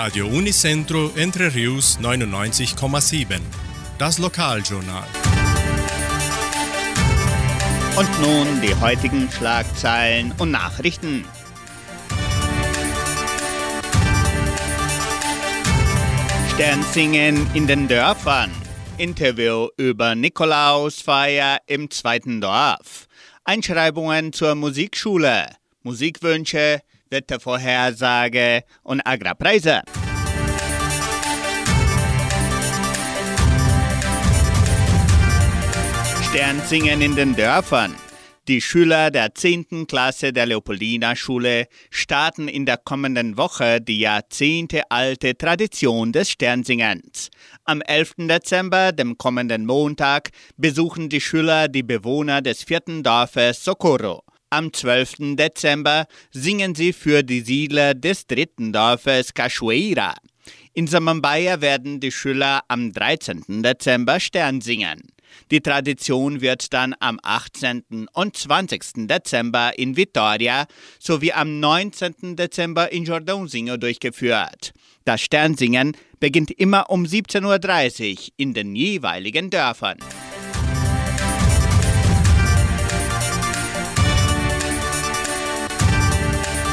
Radio Unicentro Entre Rius 99,7. Das Lokaljournal. Und nun die heutigen Schlagzeilen und Nachrichten. Sternsingen in den Dörfern. Interview über Nikolausfeier im zweiten Dorf. Einschreibungen zur Musikschule. Musikwünsche, Wettervorhersage und Agrarpreise. Sternsingen in den Dörfern. Die Schüler der 10. Klasse der Leopoldina Schule starten in der kommenden Woche die jahrzehntealte Tradition des Sternsingens. Am 11. Dezember, dem kommenden Montag, besuchen die Schüler die Bewohner des vierten Dorfes Socorro. Am 12. Dezember singen sie für die Siedler des dritten Dorfes Cachoeira. In Samambaya werden die Schüler am 13. Dezember Stern singen. Die Tradition wird dann am 18. und 20. Dezember in Vitoria sowie am 19. Dezember in Jordãozinho durchgeführt. Das Sternsingen beginnt immer um 17.30 Uhr in den jeweiligen Dörfern.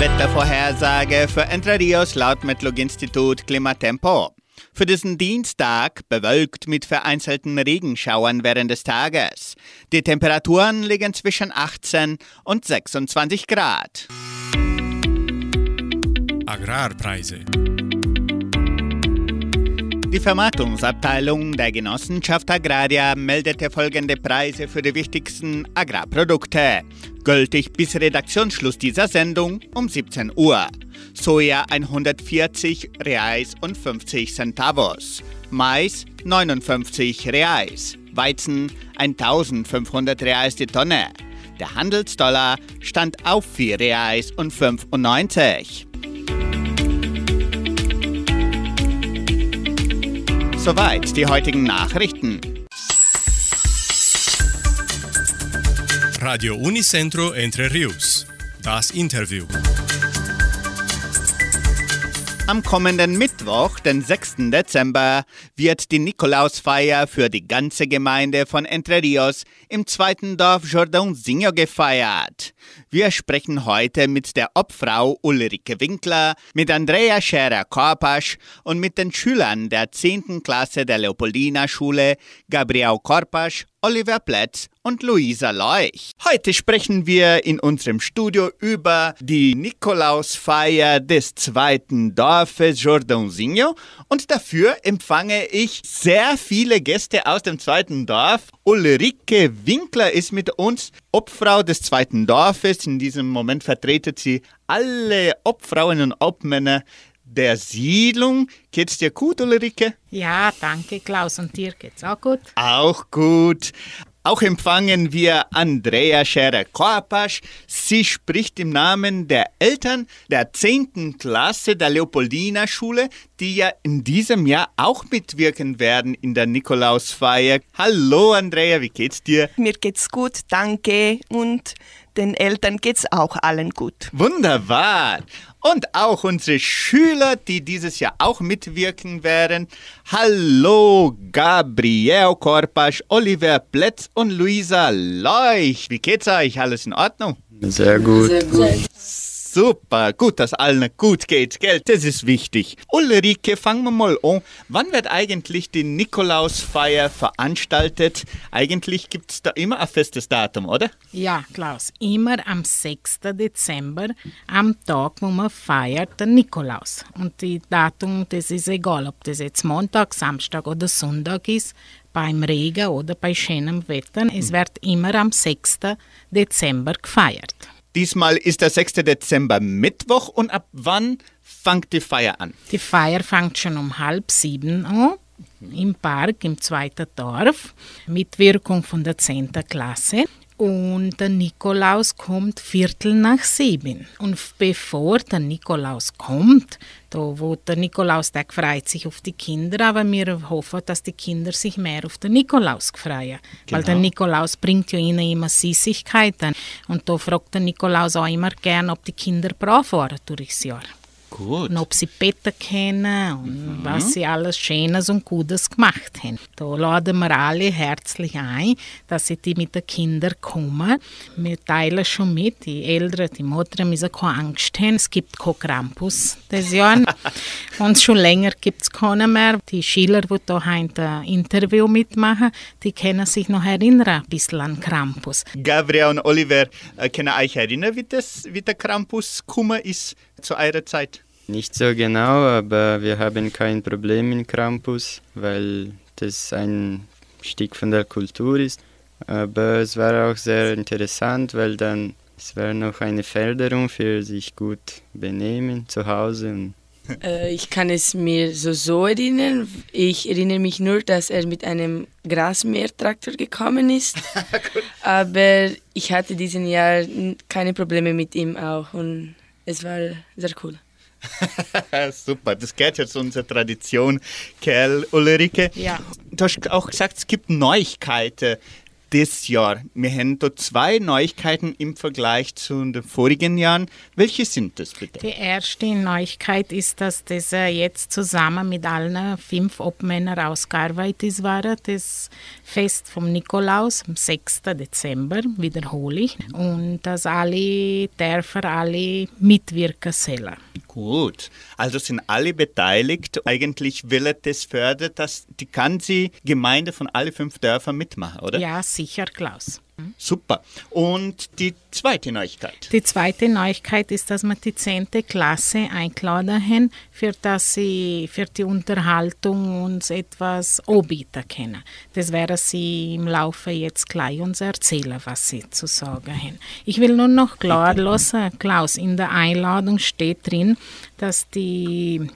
Wettervorhersage für Entre Rios laut Metlog-Institut Klimatempo. Für diesen Dienstag bewölkt mit vereinzelten Regenschauern während des Tages. Die Temperaturen liegen zwischen 18 und 26 Grad. Agrarpreise. Die Vermarktungsabteilung der Genossenschaft Agraria meldete folgende Preise für die wichtigsten Agrarprodukte. Gültig bis Redaktionsschluss dieser Sendung um 17 Uhr. Soja 140 Reais und 50 Centavos. Mais 59 Reais. Weizen 1500 Reais die Tonne. Der Handelsdollar stand auf 4 Reais und 95. Soweit die heutigen Nachrichten. Radio Unicentro Entre Rius. Das Interview. Am kommenden Mittwoch, den 6. Dezember, wird die Nikolausfeier für die ganze Gemeinde von Entre Rios im zweiten Dorf Jordãozinho gefeiert. Wir sprechen heute mit der Obfrau Ulrike Winkler, mit Andrea Scherer-Korpasch und mit den Schülern der 10. Klasse der Leopoldina Schule, Gabriel Korpasch Oliver Plätz und Luisa Leuch. Heute sprechen wir in unserem Studio über die Nikolausfeier des zweiten Dorfes Jordãozinho und dafür empfange ich sehr viele Gäste aus dem zweiten Dorf. Ulrike Winkler ist mit uns, Obfrau des zweiten Dorfes. In diesem Moment vertretet sie alle Obfrauen und Obmänner der Siedlung. Geht's dir gut, Ulrike? Ja, danke, Klaus. Und dir geht's auch gut? Auch gut. Auch empfangen wir Andrea Scherer-Korpasch. Sie spricht im Namen der Eltern der 10. Klasse der Leopoldina Schule, die ja in diesem Jahr auch mitwirken werden in der Nikolausfeier. Hallo Andrea, wie geht's dir? Mir geht's gut, danke. Und den Eltern geht's auch allen gut. Wunderbar. Und auch unsere Schüler, die dieses Jahr auch mitwirken werden. Hallo, Gabriel Korpasch, Oliver Plätz und Luisa Leuch. Wie geht's euch? Alles in Ordnung? Sehr gut. Sehr gut. Super, gut, dass allen gut geht, gell? Das ist wichtig. Ulrike, fangen wir mal an. Wann wird eigentlich die Nikolausfeier veranstaltet? Eigentlich gibt es da immer ein festes Datum, oder? Ja, Klaus, immer am 6. Dezember, am Tag, wo man feiert, den Nikolaus. Und die Datum, das ist egal, ob das jetzt Montag, Samstag oder Sonntag ist, beim Regen oder bei schönem Wetter. Es wird immer am 6. Dezember gefeiert. Diesmal ist der 6. Dezember Mittwoch und ab wann fängt die Feier an? Die Feier fängt schon um halb sieben an im Park im zweiten Dorf, mit Wirkung von der 10. Klasse. Und der Nikolaus kommt Viertel nach sieben. Und bevor der Nikolaus kommt, da wo der Nikolaustag freut sich auf die Kinder, aber wir hoffen, dass die Kinder sich mehr auf den Nikolaus freuen. Genau. Weil der Nikolaus bringt ja ihnen immer Süßigkeiten. Und da fragt der Nikolaus auch immer gern, ob die Kinder brav waren durchs Jahr. Gut. Und ob sie beten können und mhm. was sie alles Schönes und Gutes gemacht haben. Da laden wir alle herzlich ein, dass sie die mit den Kindern kommen. Wir teilen schon mit, die Eltern, die Mutter müssen keine Angst haben. Es gibt keinen Krampus dieses Jahr. und schon länger gibt es keinen mehr. Die Schüler, die hier ein Interview mitmachen, die können sich noch erinnern, ein bisschen an Krampus. Gabriel und Oliver, äh, können euch erinnern, wie, das, wie der Krampus gekommen ist zu eurer Zeit? Nicht so genau, aber wir haben kein Problem in Krampus, weil das ein Stück von der Kultur ist. Aber es war auch sehr interessant, weil dann es war noch eine Förderung für sich gut benehmen zu Hause. Äh, ich kann es mir so so erinnern. Ich erinnere mich nur, dass er mit einem Grasmähertraktor gekommen ist. Aber ich hatte diesen Jahr keine Probleme mit ihm auch und es war sehr cool. Super, das gehört ja zu unserer Tradition, Kerl Ulrike. Ja. Du hast auch gesagt, es gibt Neuigkeiten dieses Jahr. Wir haben da zwei Neuigkeiten im Vergleich zu den vorigen Jahren. Welche sind das bitte? Die erste Neuigkeit ist, dass das jetzt zusammen mit allen fünf Obmännern ausgearbeitet war. Das Fest vom Nikolaus am 6. Dezember, wiederhole ich. Und dass alle Dörfer alle mitwirken sollen. Gut, also sind alle beteiligt. Eigentlich will er das fördern, dass die ganze Gemeinde von alle fünf Dörfern mitmachen, oder? Ja, sicher, Klaus. Super. Und die zweite Neuigkeit? Die zweite Neuigkeit ist, dass wir die 10. Klasse eingeladen haben, für dass sie für die Unterhaltung uns etwas anbieten können. Das werden sie im Laufe jetzt gleich uns erzählen, was sie zu sagen haben. Ich will nur noch klar lassen, Klaus, in der Einladung steht drin, dass die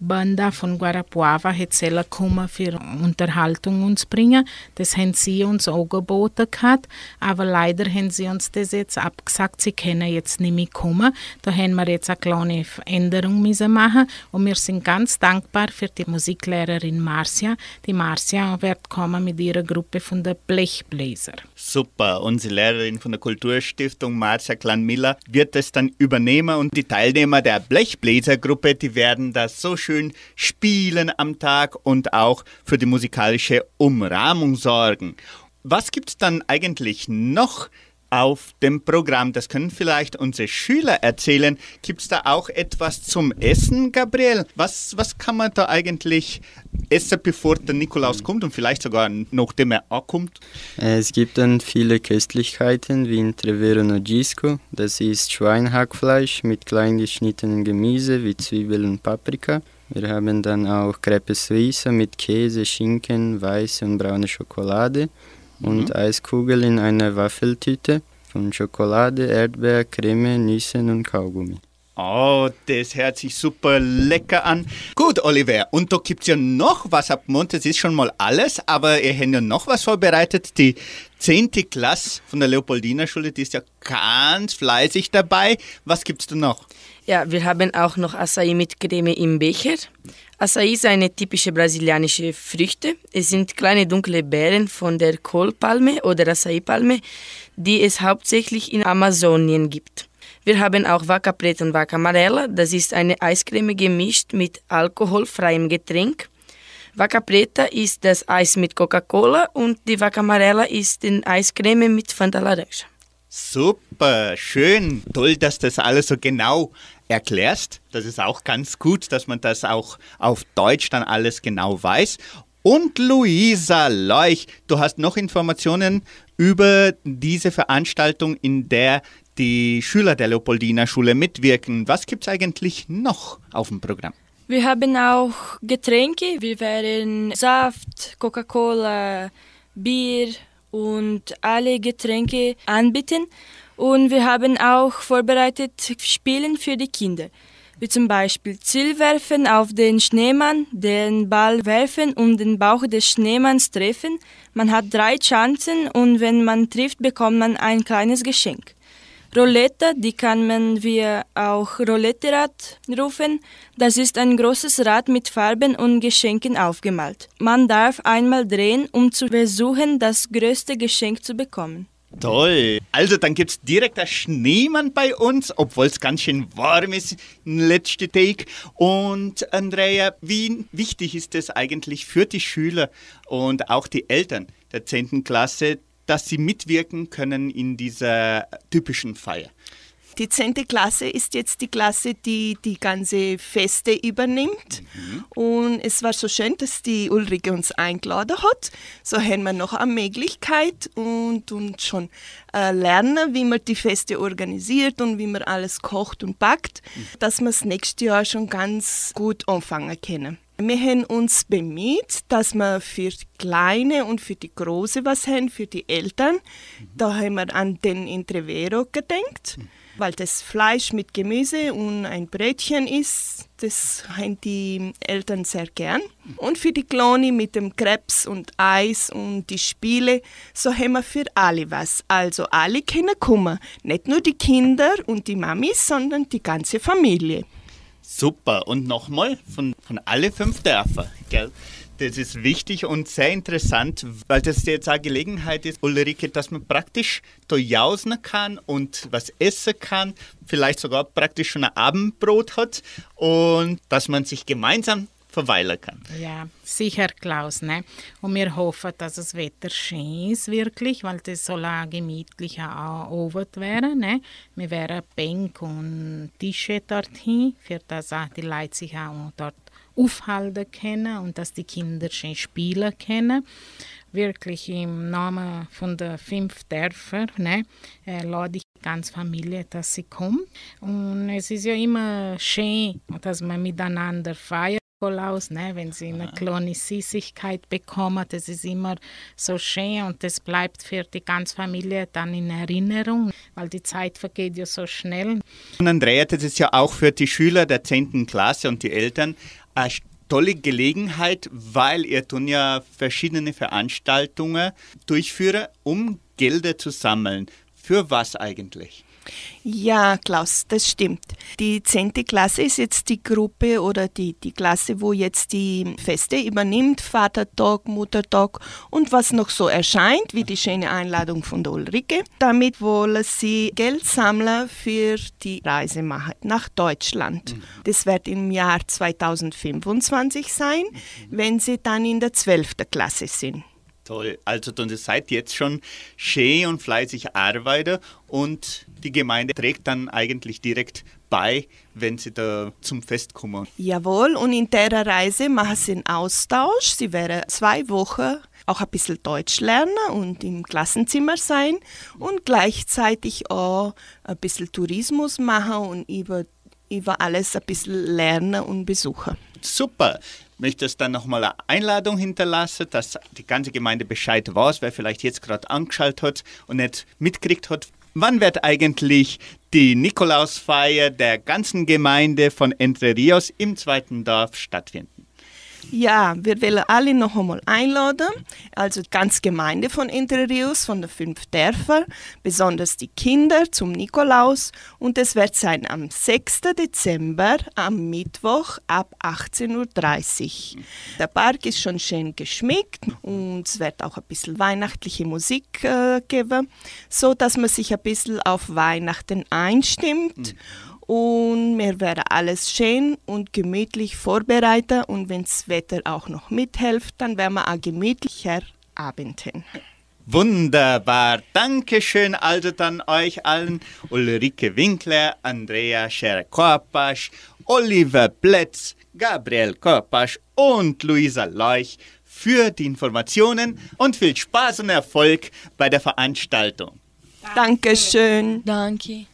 Municipalbanda von Guarapuava hätte kommen für Unterhaltung uns bringen. Das haben sie uns angeboten gehabt, aber leider haben sie uns das jetzt abgesagt, sie können jetzt nicht mehr kommen. Da haben wir jetzt eine kleine Änderung müssen machen und wir sind ganz dankbar für die Musiklehrerin Marcia. Die Marcia wird kommen mit ihrer Gruppe von der Blechbläser. Super, unsere Lehrerin von der Kulturstiftung Marcia Klan-Miller wird es dann übernehmen und die Teilnehmer Teilnehmer der Blechbläsergruppe, die werden das so schön spielen am Tag und auch für die musikalische Umrahmung sorgen. Was gibt es dann eigentlich noch auf dem Programm? Das können vielleicht unsere Schüler erzählen. Gibt es da auch etwas zum Essen, Gabriel? Was, was kann man da eigentlich essen, bevor der Nikolaus kommt und vielleicht sogar nachdem er ankommt? Es gibt dann viele Köstlichkeiten wie in Trevero Nogisco. Das ist Schweinhackfleisch mit klein geschnittenen Gemüse wie Zwiebeln und Paprika. Wir haben dann auch Crepe Suisse mit Käse, Schinken, weiße und braune Schokolade und mhm. Eiskugel in einer Waffeltüte von Schokolade, Erdbeer, Creme, Nüssen und Kaugummi. Oh, das hört sich super lecker an. Gut, Oliver, und da gibt es ja noch was ab Mond. Das ist schon mal alles, aber ihr habt ja noch was vorbereitet. Die 10. Klasse von der Leopoldina Schule, die ist ja ganz fleißig dabei. Was gibt es da noch? Ja, wir haben auch noch Açaí mit Creme im Becher. Açaí ist eine typische brasilianische Früchte. Es sind kleine dunkle Beeren von der Kohlpalme oder Açaí-Palme, die es hauptsächlich in Amazonien gibt. Wir haben auch Vaca und Vaca. Das ist eine Eiscreme gemischt mit alkoholfreiem Getränk. Vaca Preta ist das Eis mit Coca-Cola und die Vaca Amarela ist die Eiscreme mit Fanta Laranja. Super, schön, toll, dass das alles so genau erklärst. Das ist auch ganz gut, dass man das auch auf Deutsch dann alles genau weiß. Und Luisa Leuch, du hast noch Informationen über diese Veranstaltung, in der die Schüler der Leopoldina Schule mitwirken. Was gibt es eigentlich noch auf dem Programm? Wir haben auch Getränke. Wir werden Saft, Coca-Cola, Bier und alle Getränke anbieten. Und wir haben auch vorbereitet Spielen für die Kinder. Wie zum Beispiel Zielwerfen auf den Schneemann, den Ball werfen und den Bauch des Schneemanns treffen. Man hat drei Chancen und wenn man trifft, bekommt man ein kleines Geschenk. Roulette, die kann man wir auch Roulette-Rad rufen. Das ist ein großes Rad mit Farben und Geschenken aufgemalt. Man darf einmal drehen, um zu versuchen, das größte Geschenk zu bekommen. Toll. Also dann gibt es direkt einen Schneemann bei uns, obwohl es ganz schön warm ist im letzten Tag. Und Andrea, wie wichtig ist es eigentlich für die Schüler und auch die Eltern der 10. Klasse, dass sie mitwirken können in dieser typischen Feier? Die 10. Klasse ist jetzt die Klasse, die die ganze Feste übernimmt. Mhm. Und es war so schön, dass die Ulrike uns eingeladen hat. So haben wir noch eine Möglichkeit und, und schon äh, lernen, wie man die Feste organisiert und wie man alles kocht und backt, mhm. dass wir das nächste Jahr schon ganz gut anfangen können. Wir haben uns bemüht, dass wir für die Kleine und für die Große was haben, für die Eltern. Mhm. Da haben wir an den Entrevero gedenkt. Mhm weil das Fleisch mit Gemüse und ein Brötchen ist. Das haben die Eltern sehr gern. Und für die Kloni mit dem Krebs und Eis und die Spiele, so haben wir für alle was. Also alle können kommen. Nicht nur die Kinder und die Mamis, sondern die ganze Familie. Super. Und nochmal von, von alle fünf Dörfer, gell? Das ist wichtig und sehr interessant, weil das jetzt eine Gelegenheit ist, Ulrike, dass man praktisch da jausen kann und was essen kann, vielleicht sogar praktisch schon ein Abendbrot hat und dass man sich gemeinsam verweilen kann. Ja, sicher, Klaus. Ne? Und wir hoffen, dass das Wetter schön ist, wirklich, weil das soll ein gemütlicher Abend werden. Ne? Wir werden Bänke und Tische dorthin, für das auch die Leute sich auch dort aufhalten können und dass die Kinder schön spielen können. Wirklich im Namen von der fünf Dörfer ne, äh, lade ich die ganze Familie, dass sie kommen. Und es ist ja immer schön, dass man miteinander feiert. Nikolaus, ne, wenn sie eine kleine Süßigkeit bekommen, das ist immer so schön und das bleibt für die ganze Familie dann in Erinnerung, weil die Zeit vergeht ja so schnell. Und Andrea, das ist ja auch für die Schüler der 10. Klasse und die Eltern eine tolle Gelegenheit, weil ihr tun ja verschiedene Veranstaltungen durchführen, um Gelder zu sammeln. Für was eigentlich? Ja, Klaus, das stimmt. Die 10. Klasse ist jetzt die Gruppe oder die, die Klasse, wo jetzt die Feste übernimmt, Vatertag, Muttertag und was noch so erscheint, wie die schöne Einladung von der Ulrike. Damit wollen sie Geld sammeln für die Reise machen nach Deutschland. Mhm. Das wird im Jahr 2025 sein, mhm. wenn sie dann in der 12. Klasse sind. Toll. Also dann seid jetzt schon schön und fleißig arbeiten und die Gemeinde trägt dann eigentlich direkt bei, wenn sie da zum Fest kommen. Jawohl, und in der Reise machen sie einen Austausch. Sie werden zwei Wochen auch ein bisschen Deutsch lernen und im Klassenzimmer sein und gleichzeitig auch ein bisschen Tourismus machen und über, über alles ein bisschen lernen und besuchen. Super möchtest dann nochmal eine Einladung hinterlassen, dass die ganze Gemeinde Bescheid weiß, wer vielleicht jetzt gerade angeschaltet hat und nicht mitgekriegt hat. Wann wird eigentlich die Nikolausfeier der ganzen Gemeinde von Entre Rios im zweiten Dorf stattfinden? Ja, wir wollen alle noch einmal einladen, also die ganze Gemeinde von Entre Rios, von den fünf Dörfern, besonders die Kinder zum Nikolaus und es wird sein am 6. Dezember, am Mittwoch ab 18.30 Uhr. Der Park ist schon schön geschmückt und es wird auch ein bisschen weihnachtliche Musik äh, geben, so dass man sich ein bisschen auf Weihnachten einstimmt. Mhm und wir werden alles schön und gemütlich vorbereiten und wenn das Wetter auch noch mithilft, dann werden wir auch gemütlicher Abend hin. Wunderbar. Dankeschön also dann euch allen. Ulrike Winkler, Andrea Scher-Korpasch, Oliver Plätz, Gabriel Korpasch und Luisa Leuch für die Informationen und viel Spaß und Erfolg bei der Veranstaltung. Dankeschön. Danke.